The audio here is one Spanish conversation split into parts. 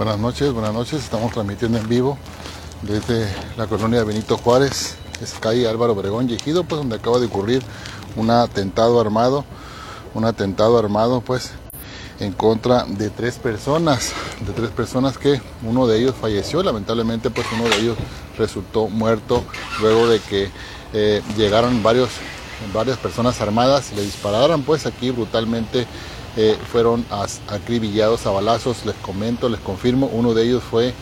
Buenas noches, buenas noches. Estamos transmitiendo en vivo desde la colonia Benito Juárez, es calle Álvaro Obregón y Ejido, pues donde acaba de ocurrir un atentado armado, un atentado armado pues en contra de tres personas, de tres personas que uno de ellos falleció, lamentablemente pues uno de ellos resultó muerto luego de que eh, llegaron varios, varias personas armadas y le dispararon pues aquí brutalmente eh, fueron acribillados a balazos, les comento, les confirmo, uno de ellos fue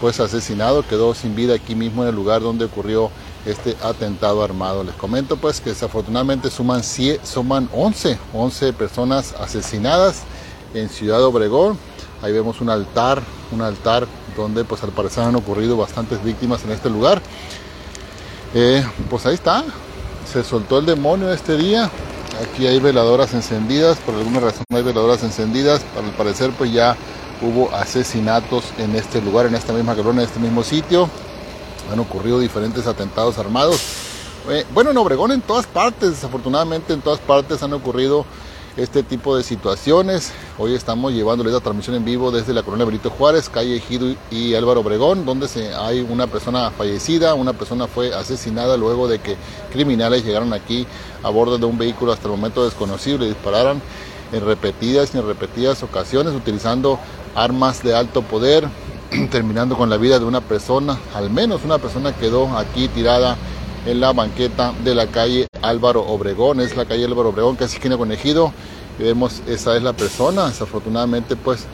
pues asesinado, quedó sin vida aquí mismo en el lugar donde ocurrió este atentado armado. Les comento pues que desafortunadamente suman, suman 11, 11 personas asesinadas en Ciudad Obregón. Ahí vemos un altar, un altar donde pues al parecer han ocurrido bastantes víctimas en este lugar. Eh, pues ahí está, se soltó el demonio este día, Aquí hay veladoras encendidas, por alguna razón hay veladoras encendidas. Al parecer pues ya hubo asesinatos en este lugar, en esta misma colonia, en este mismo sitio. Han ocurrido diferentes atentados armados. Eh, bueno, en Obregón en todas partes, desafortunadamente en todas partes han ocurrido este tipo de situaciones. Hoy estamos llevándoles la transmisión en vivo desde la colonia Benito Juárez, calle Ejido y Álvaro Obregón, donde se, hay una persona fallecida, una persona fue asesinada luego de que criminales llegaron aquí a bordo de un vehículo hasta el momento desconocido y le dispararon en repetidas y en repetidas ocasiones utilizando armas de alto poder, terminando con la vida de una persona, al menos una persona quedó aquí tirada en la banqueta de la calle Álvaro Obregón. Es la calle Álvaro Obregón, casi esquina con Ejido. Vemos, esa es la persona. Desafortunadamente, pues,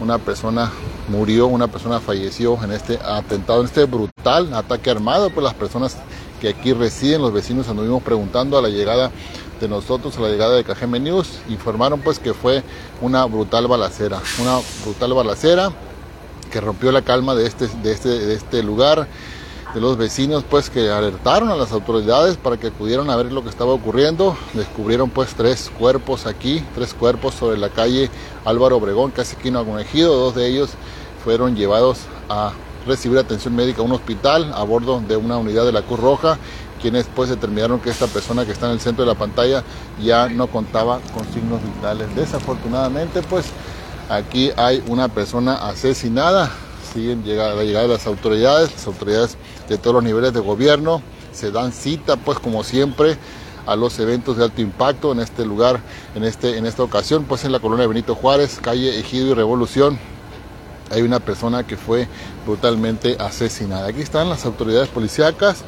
una persona murió, una persona falleció en este atentado, en este brutal ataque armado. Pues las personas que aquí residen, los vecinos, anduvimos preguntando a la llegada de nosotros, a la llegada de KGM News, informaron pues que fue una brutal balacera, una brutal balacera que rompió la calma de este, de este, de este lugar de los vecinos pues que alertaron a las autoridades para que pudieran a ver lo que estaba ocurriendo. Descubrieron pues tres cuerpos aquí, tres cuerpos sobre la calle Álvaro Obregón, casi aquí en Ejido. Dos de ellos fueron llevados a recibir atención médica a un hospital a bordo de una unidad de la Cruz Roja, quienes pues determinaron que esta persona que está en el centro de la pantalla ya no contaba con signos vitales. Desafortunadamente pues aquí hay una persona asesinada siguen llegando, la llegada de las autoridades, las autoridades de todos los niveles de gobierno, se dan cita pues como siempre a los eventos de alto impacto en este lugar, en, este, en esta ocasión, pues en la colonia Benito Juárez, calle Ejido y Revolución, hay una persona que fue brutalmente asesinada. Aquí están las autoridades policíacas,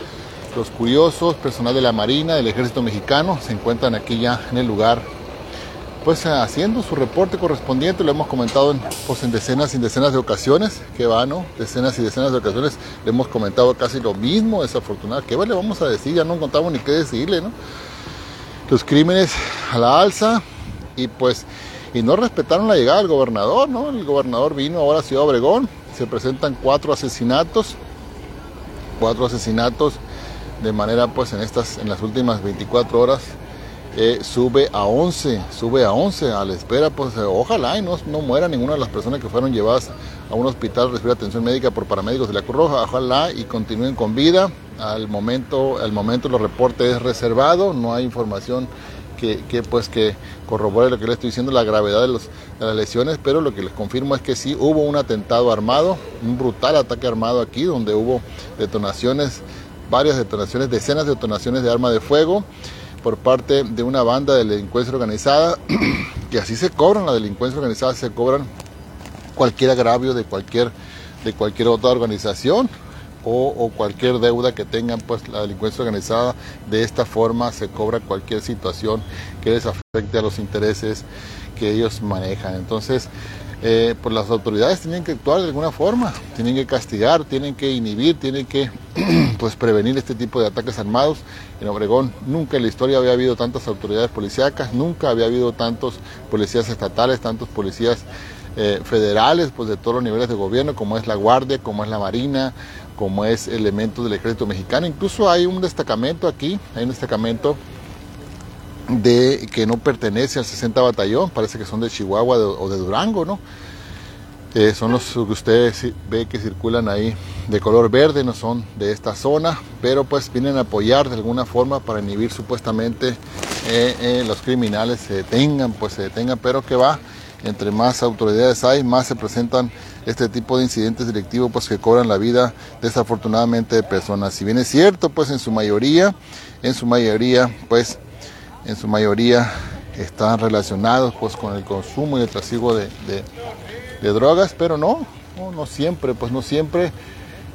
los curiosos, personal de la Marina, del Ejército Mexicano, se encuentran aquí ya en el lugar pues haciendo su reporte correspondiente, lo hemos comentado en, pues, en decenas y decenas de ocasiones, que va, ¿no? Decenas y decenas de ocasiones le hemos comentado casi lo mismo, desafortunado. ¿Qué le vamos a decir? Ya no contamos ni qué decirle, ¿no? Los crímenes a la alza y pues, y no respetaron la llegada del gobernador, ¿no? El gobernador vino ahora a Ciudad Obregón, se presentan cuatro asesinatos, cuatro asesinatos de manera pues en estas, en las últimas 24 horas eh, sube a 11, sube a 11 a la espera, pues eh, ojalá y no, no muera ninguna de las personas que fueron llevadas a un hospital a recibir atención médica por paramédicos de la Cruz Roja, ojalá y continúen con vida. Al momento, al momento los reportes es reservado, no hay información que, que, pues que corrobore lo que le estoy diciendo, la gravedad de, de las lesiones, pero lo que les confirmo es que sí hubo un atentado armado, un brutal ataque armado aquí, donde hubo detonaciones, varias detonaciones, decenas de detonaciones de arma de fuego por parte de una banda de delincuencia organizada, que así se cobran, la delincuencia organizada se cobran cualquier agravio de cualquier, de cualquier otra organización o, cualquier deuda que tengan pues la delincuencia organizada, de esta forma se cobra cualquier situación que les afecte a los intereses que ellos manejan. Entonces, eh, pues las autoridades tienen que actuar de alguna forma, tienen que castigar, tienen que inhibir, tienen que pues prevenir este tipo de ataques armados. En Obregón nunca en la historia había habido tantas autoridades policíacas, nunca había habido tantos policías estatales, tantos policías eh, federales, pues de todos los niveles de gobierno, como es la Guardia, como es la Marina, como es elementos del Ejército Mexicano. Incluso hay un destacamento aquí, hay un destacamento de que no pertenece al 60 Batallón, parece que son de Chihuahua o de Durango, ¿no? Eh, son los que ustedes ve que circulan ahí de color verde, no son de esta zona, pero pues vienen a apoyar de alguna forma para inhibir supuestamente eh, eh, los criminales se detengan, pues se detengan, pero que va, entre más autoridades hay, más se presentan este tipo de incidentes delictivos pues que cobran la vida desafortunadamente de personas. Si bien es cierto, pues en su mayoría, en su mayoría, pues en su mayoría están relacionados pues con el consumo y el trasiego de, drogas, pero no, no, siempre, pues no siempre.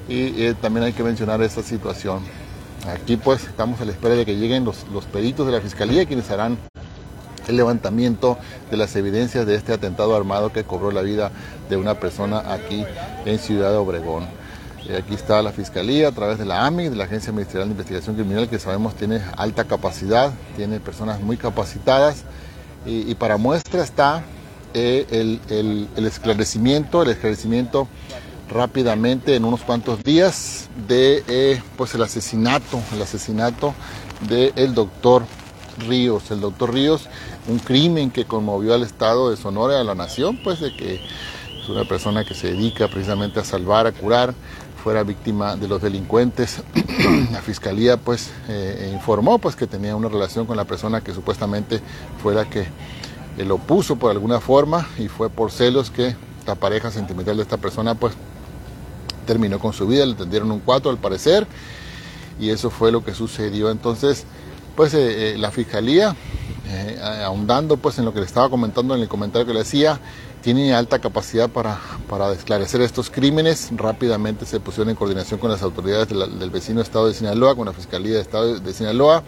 Y eh, también hay que mencionar esta situación. Aquí pues estamos a la espera de que lleguen los, los peritos de la Fiscalía quienes harán el levantamiento de las evidencias de este atentado armado que cobró la vida de una persona aquí en Ciudad Obregón. Y aquí está la Fiscalía a través de la AMI, de la Agencia Ministerial de Investigación Criminal, que sabemos tiene alta capacidad, tiene personas muy capacitadas. Y, para muestra está eh, el, esclarecimiento, el esclarecimiento rápidamente en unos cuantos días de eh, pues el asesinato, el asesinato del doctor Ríos. El doctor Ríos, un crimen que conmovió al Estado de Sonora y a la nación, pues de que una persona que se dedica precisamente a salvar, a curar, fuera víctima de los delincuentes. la fiscalía pues eh, informó pues que tenía una relación con la persona que supuestamente fue la que lo puso por alguna forma y fue por celos que la pareja sentimental de esta persona pues terminó con su vida, le tendieron un cuatro al parecer y eso fue lo que sucedió. Entonces, pues eh, eh, la fiscalía, eh, ahondando pues en lo que le estaba comentando en el comentario que le hacía, tiene alta capacidad para, para esclarecer estos crímenes. Rápidamente se pusieron en coordinación con las autoridades del vecino estado de Sinaloa, con la Fiscalía de Estado de Sinaloa,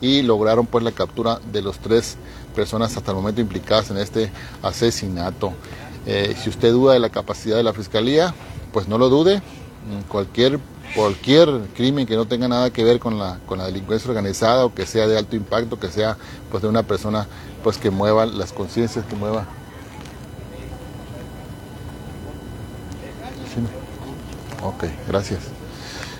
y lograron pues la captura de los tres personas hasta el momento implicadas en este asesinato. si usted duda de la capacidad de la Fiscalía, pues no lo dude. Cualquier cualquier crimen que no tenga nada que ver con la, con la delincuencia organizada o que sea de alto impacto, que sea pues de una persona pues que mueva las conciencias, que mueva. Ok, gracias.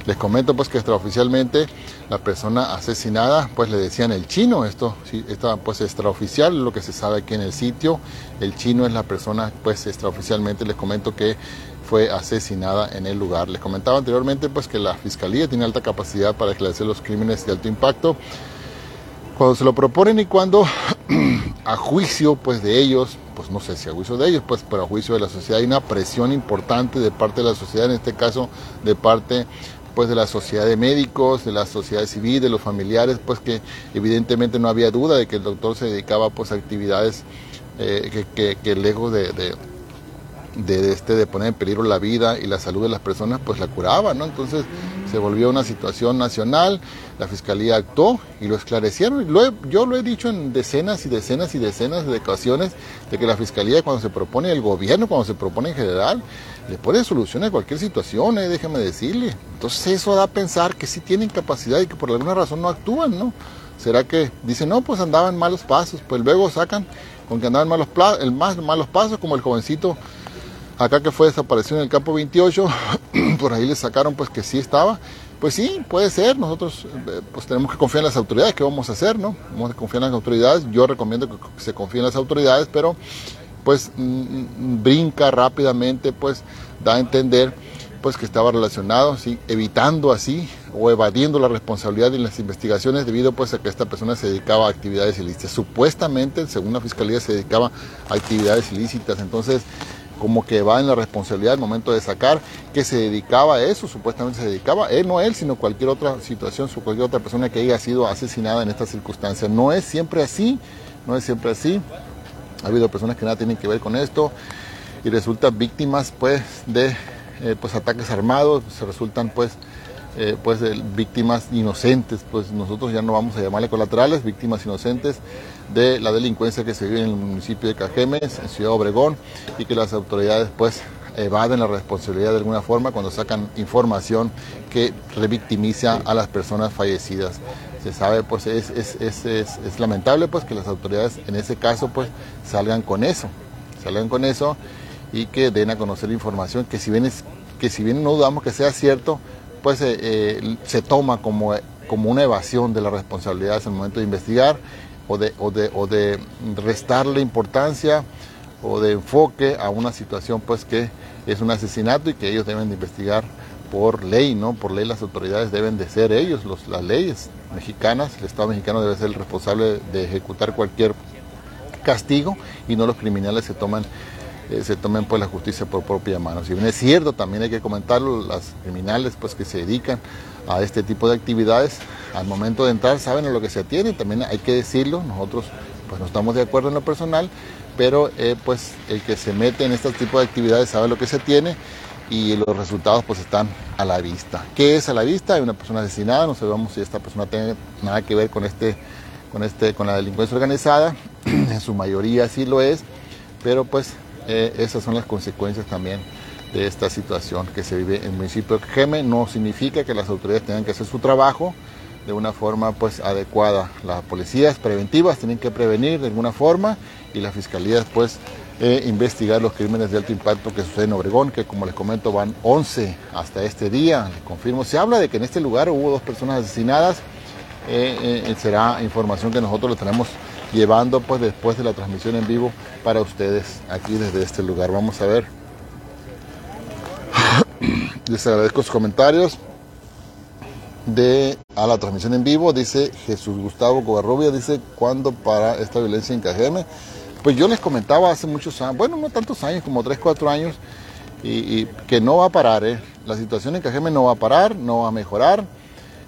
Les comento pues que extraoficialmente la persona asesinada pues le decían el chino, esto sí, pues extraoficial, lo que se sabe aquí en el sitio, el chino es la persona pues extraoficialmente les comento que fue asesinada en el lugar. Les comentaba anteriormente pues que la fiscalía tiene alta capacidad para esclarecer los crímenes de alto impacto. Cuando se lo proponen y cuando a juicio pues de ellos, pues no sé si a juicio de ellos, pues pero a juicio de la sociedad hay una presión importante de parte de la sociedad, en este caso de parte pues de la sociedad de médicos, de la sociedad civil, de los familiares, pues que evidentemente no había duda de que el doctor se dedicaba pues a actividades eh, que, lejos de de, este, de poner en peligro la vida y la salud de las personas, pues la curaba, ¿no? Entonces se volvió una situación nacional, la fiscalía actuó y lo esclarecieron. yo lo he dicho en decenas y decenas y decenas de ocasiones de que la fiscalía cuando se propone, el gobierno cuando se propone en general, le pone solución a cualquier situación, eh, déjeme decirle. Entonces eso da a pensar que sí tienen capacidad y que por alguna razón no actúan, ¿no? ¿Será que dicen, no, pues andaban malos pasos, pues luego sacan con que andaban malos, el más malos pasos, como el jovencito acá que fue desaparecido en el campo 28, por ahí le sacaron pues que sí estaba. Pues sí, puede ser, nosotros eh, pues tenemos que confiar en las autoridades, ¿qué vamos a hacer, no? Vamos a confiar en las autoridades, yo recomiendo que se confíe en las autoridades, pero pues mm, mm, brinca rápidamente, pues da a entender pues que estaba relacionado, ¿sí? evitando así o evadiendo la responsabilidad en las investigaciones debido pues a que esta persona se dedicaba a actividades ilícitas. Supuestamente, según la fiscalía, se dedicaba a actividades ilícitas. Entonces, como que va en la responsabilidad al momento de sacar, que se dedicaba a eso, supuestamente se dedicaba, él no él, sino cualquier otra situación, cualquier otra persona que haya sido asesinada en estas circunstancias. No es siempre así, no es siempre así. Ha habido personas que nada tienen que ver con esto y resultan víctimas pues de eh, pues ataques armados, se resultan pues eh, pues víctimas inocentes, pues nosotros ya no vamos a llamarle colaterales, víctimas inocentes de la delincuencia que se vive en el municipio de Cajemes, en Ciudad Obregón, y que las autoridades pues evaden la responsabilidad de alguna forma cuando sacan información que revictimiza a las personas fallecidas. Se sabe, pues es, es, es, es, lamentable pues que las autoridades en ese caso pues salgan con eso, salgan con eso y que den a conocer información que si bien, es, que si bien no dudamos que sea cierto, pues eh, eh, se toma como, como una evasión de las responsabilidades en el momento de investigar o de, o de, o de restarle importancia o de enfoque a una situación pues que es un asesinato y que ellos deben de investigar por ley, ¿no? Por ley las autoridades deben de ser ellos, los, las leyes mexicanas, el Estado mexicano debe ser el responsable de ejecutar cualquier castigo y no los criminales se toman eh, se tomen pues la justicia por propia mano. Si bien es cierto, también hay que comentarlo, las criminales pues que se dedican a este tipo de actividades, al momento de entrar saben a lo que se atiene, también hay que decirlo, nosotros pues no estamos de acuerdo en lo personal, pero eh, pues el que se mete en este tipo de actividades sabe lo que se tiene y los resultados pues están a la vista. ¿Qué es a la vista? Hay una persona asesinada, no sabemos si esta persona tiene nada que ver con este con este con la delincuencia organizada, en su mayoría sí lo es, pero pues eh, esas son las consecuencias también de esta situación que se vive en el municipio de Geme. No significa que las autoridades tengan que hacer su trabajo de una forma pues adecuada. Las policías preventivas tienen que prevenir de alguna forma y la fiscalía pues eh, investigar los crímenes de alto impacto que suceden en Obregón, que como les comento van 11 hasta este día. Les confirmo, se habla de que en este lugar hubo dos personas asesinadas. Eh, será información que nosotros le tenemos llevando pues después de la transmisión en vivo para ustedes aquí desde este lugar. Vamos a ver. Les agradezco sus comentarios de a la transmisión en vivo. Dice Jesús Gustavo Covarrubia, dice, ¿cuándo para esta violencia en Cajeme? Pues yo les comentaba hace muchos años, bueno, no tantos años, como 3, 4 años, y, que no va a parar, ¿eh? La situación en Cajeme no va a parar, no va a mejorar.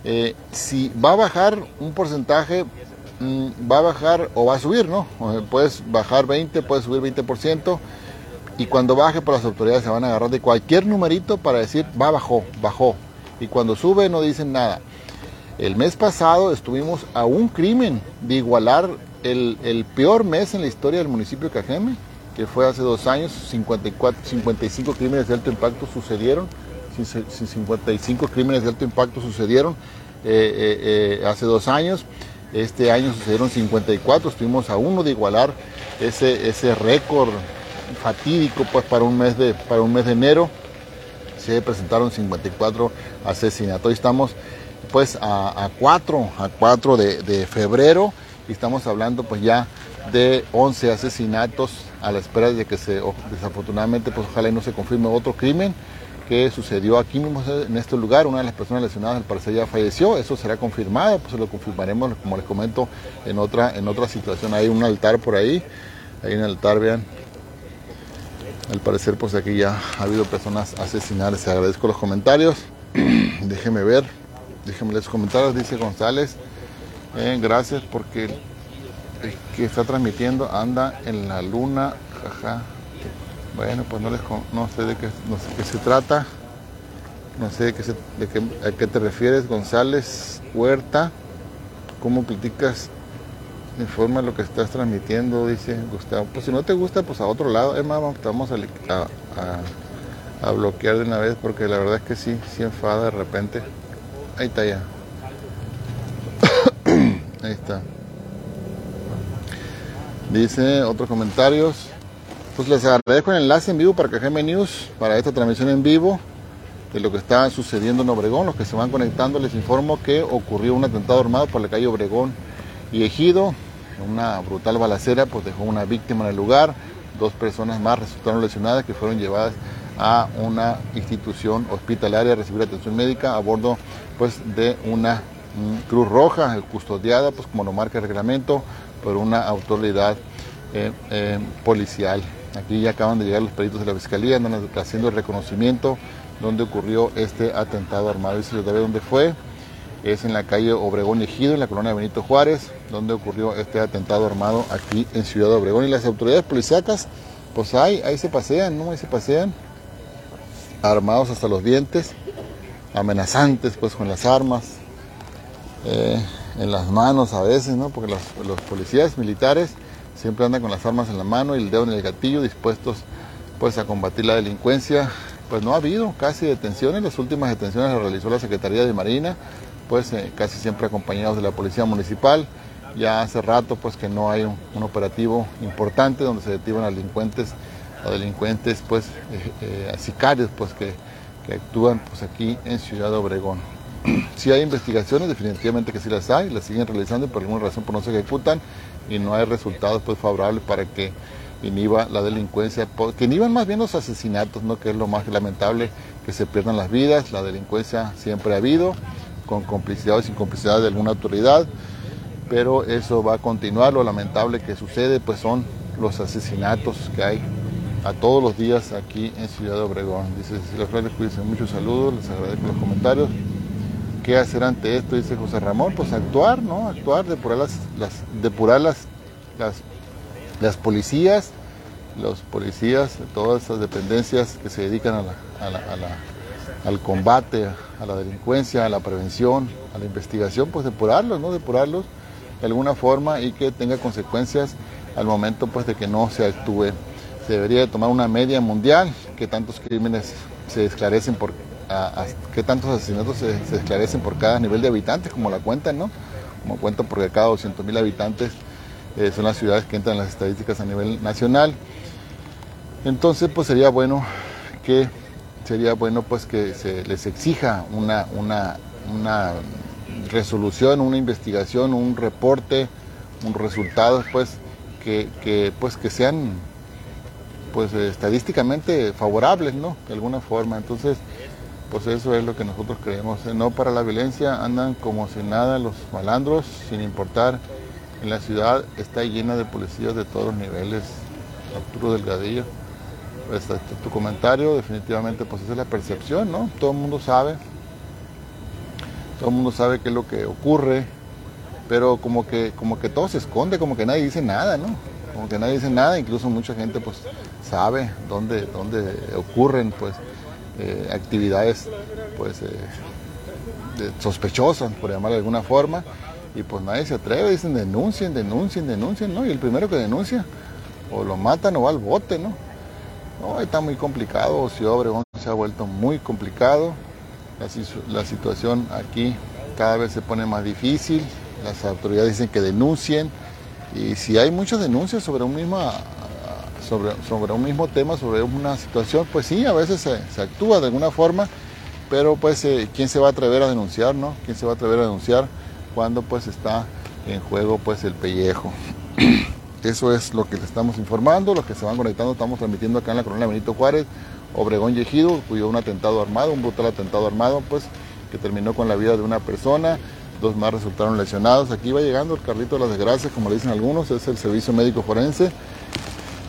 Eh, si va a bajar un porcentaje, va a bajar o va a subir, ¿no? Puedes bajar 20, puedes subir 20%, y cuando baje, pues las autoridades se van a agarrar de cualquier numerito para decir, va, bajó, bajó. Y cuando sube no dicen nada. El mes pasado estuvimos a un crimen de igualar el, peor mes en la historia del municipio de Cajeme, que fue hace dos años, 54, 55 crímenes de alto impacto sucedieron, 55 crímenes de alto impacto sucedieron eh, eh, eh, hace dos años. Este año sucedieron 54, estuvimos a uno de igualar ese, ese récord fatídico pues, para, un mes de, para un mes de enero. Se presentaron 54 asesinatos. Hoy estamos pues a, 4, a 4 de, febrero y estamos hablando pues ya de 11 asesinatos a la espera de que se, desafortunadamente pues ojalá y no se confirme otro crimen que sucedió aquí mismo en este lugar. Una de las personas lesionadas al parecer ya falleció. Eso será confirmado, pues lo confirmaremos, como les comento, en otra, en otra situación. Hay un altar por ahí. Hay un altar, vean. Al parecer, pues aquí ya ha habido personas asesinadas. Se agradezco los comentarios. Déjenme ver. Déjenme los comentarios. Dice González. Eh, gracias porque el que está transmitiendo anda en la luna. Jaja. Bueno, pues no, les, no sé de qué, no sé qué se trata. No sé de qué, de qué, a qué te refieres, González Huerta. ¿Cómo platicas? Informa lo que estás transmitiendo, dice Gustavo. Pues si no te gusta, pues a otro lado. Es más, vamos a, a, a, bloquear de una vez porque la verdad es que sí, sí enfada de repente. Ahí está ya. Ahí está. Dice otros comentarios. Pues les agradezco el enlace en vivo para KGM News, para esta transmisión en vivo de lo que está sucediendo en Obregón. Los que se van conectando les informo que ocurrió un atentado armado por la calle Obregón y Ejido. Una brutal balacera pues dejó una víctima en el lugar. Dos personas más resultaron lesionadas que fueron llevadas a una institución hospitalaria a recibir atención médica a bordo pues de una mm, Cruz Roja custodiada pues como lo marca el reglamento por una autoridad eh, eh, policial. Aquí ya acaban de llegar los peritos de la Fiscalía, haciendo el reconocimiento donde ocurrió este atentado armado. Y si ve dónde fue, es en la calle Obregón Ejido, en la colonia Benito Juárez, donde ocurrió este atentado armado aquí en Ciudad Obregón. Y las autoridades policíacas, pues ahí, ahí se pasean, ¿no? Ahí se pasean, armados hasta los dientes, amenazantes pues con las armas, eh, en las manos a veces, ¿no? Porque los, los policías militares siempre andan con las armas en la mano y el dedo en el gatillo, dispuestos pues a combatir la delincuencia. Pues no ha habido casi detenciones, las últimas detenciones las realizó la Secretaría de Marina, pues eh, casi siempre acompañados de la Policía Municipal. Ya hace rato pues que no hay un, operativo importante donde se detienen a delincuentes, a delincuentes pues eh, eh, sicarios pues que, que actúan pues aquí en Ciudad Obregón. Si hay investigaciones, definitivamente que sí las hay, las siguen realizando y por alguna razón no se ejecutan y no hay resultados pues favorables para que inhiba la delincuencia, que inhiban más bien los asesinatos, ¿no? que es lo más lamentable, que se pierdan las vidas, la delincuencia siempre ha habido, con complicidad o sin complicidad de alguna autoridad, pero eso va a continuar, lo lamentable que sucede pues son los asesinatos que hay a todos los días aquí en Ciudad Obregón. Dice Cecilia Flores, cuídense muchos saludos, les agradezco los comentarios. ¿Qué hacer ante esto? Dice José Ramón, pues actuar, ¿no? Actuar, depurar las, las depurar las, las, las policías, los policías, todas esas dependencias que se dedican a al combate, a la delincuencia, a la prevención, a la investigación, pues depurarlos, ¿no? Depurarlos de alguna forma y que tenga consecuencias al momento pues de que no se actúe. Se debería de tomar una media mundial, que tantos crímenes se esclarecen por, que tantos asesinatos se, esclarecen por cada nivel de habitantes, como la cuentan, ¿no? Como cuentan porque cada 200 mil habitantes eh, son las ciudades que entran en las estadísticas a nivel nacional. Entonces, pues sería bueno que sería bueno pues que se les exija una, una, una resolución, una investigación, un reporte, un resultado pues que, pues que sean pues estadísticamente favorables, ¿no? De alguna forma. Entonces, pues eso es lo que nosotros creemos. No para la violencia, andan como si nada los malandros, sin importar. En la ciudad está llena de policías de todos los niveles. Arturo Delgadillo. Pues, este, tu comentario definitivamente pues esa es la percepción, ¿no? Todo el mundo sabe, todo el mundo sabe qué es lo que ocurre, pero como que, como que todo se esconde, como que nadie dice nada, ¿no? Como que nadie dice nada, incluso mucha gente pues sabe dónde, dónde ocurren pues eh, actividades pues eh, sospechosas, por llamarlo de alguna forma, y pues nadie se atreve, dicen denuncien, denuncien, denuncien, ¿no? Y el primero que denuncia, o lo matan o va al bote, ¿no? No, está muy complicado, Ciudad Obregón se ha vuelto muy complicado, la, situación aquí cada vez se pone más difícil, las autoridades dicen que denuncien y si hay muchas denuncias sobre un mismo, sobre, sobre un mismo tema, sobre una situación, pues sí, a veces se, actúa de alguna forma, pero pues eh, quién se va a atrever a denunciar, ¿no? ¿Quién se va a atrever a denunciar cuando pues está en juego pues el pellejo? Eso es lo que le estamos informando, los que se van conectando, estamos transmitiendo acá en la colonia Benito Juárez, Obregón y Ejido, cuyo un atentado armado, un brutal atentado armado, pues, que terminó con la vida de una persona, dos más resultaron lesionados. Aquí va llegando el carrito de las desgracias, como le dicen algunos, es el servicio médico forense.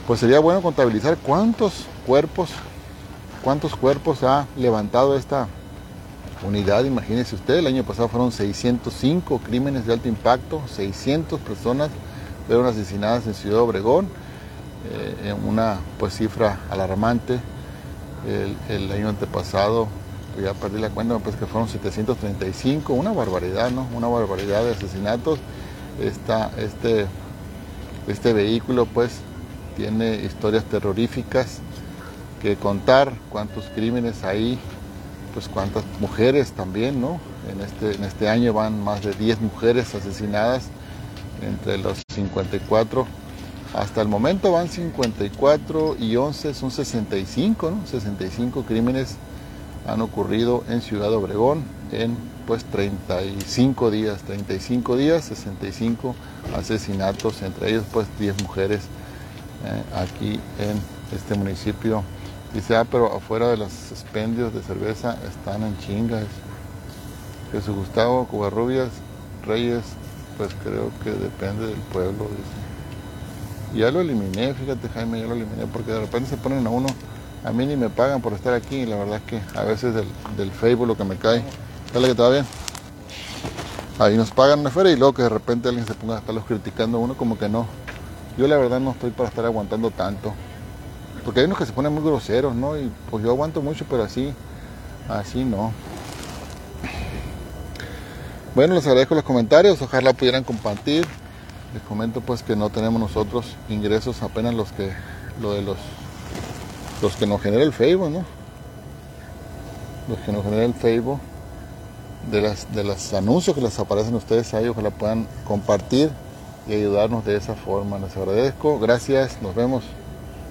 Pues sería bueno contabilizar cuántos cuerpos, cuántos cuerpos ha levantado esta unidad. Imagínese usted, el año pasado fueron 605 crímenes de alto impacto, 600 personas fueron asesinadas en Ciudad Obregón, eh, en una pues cifra alarmante. El, año antepasado, ya perdí la cuenta, pues que fueron 735, una barbaridad, ¿no? Una barbaridad de asesinatos. Este, este vehículo pues tiene historias terroríficas que contar, cuántos crímenes hay, pues cuántas mujeres también, ¿no? En este, en este año van más de 10 mujeres asesinadas entre los 54. Hasta el momento van 54 y 11, son 65, ¿no? 65 crímenes han ocurrido en Ciudad Obregón en pues 35 días, 35 días, 65 asesinatos, entre ellos pues 10 mujeres aquí en este municipio. Dice, ah, pero afuera de los expendios de cerveza están en chingas. Jesús Gustavo Cubarrubias Reyes pues creo que depende del pueblo. Dice. Ya lo eliminé, fíjate Jaime, ya lo eliminé, porque de repente se ponen a uno, a mí ni me pagan por estar aquí, y la verdad es que a veces del, Facebook lo que me cae, dale que te bien. Ahí nos pagan una feria y luego que de repente alguien se ponga a estarlos criticando a uno como que no. Yo la verdad no estoy para estar aguantando tanto. Porque hay unos que se ponen muy groseros, ¿no? Y pues yo aguanto mucho, pero así, así no. Bueno, les agradezco los comentarios, ojalá pudieran compartir. Les comento pues que no tenemos nosotros ingresos apenas los que lo de los los que nos genera el Facebook, ¿no? Los que nos genera el Facebook de las de los anuncios que les aparecen a ustedes ahí, ojalá puedan compartir y ayudarnos de esa forma. Les agradezco, gracias, nos vemos.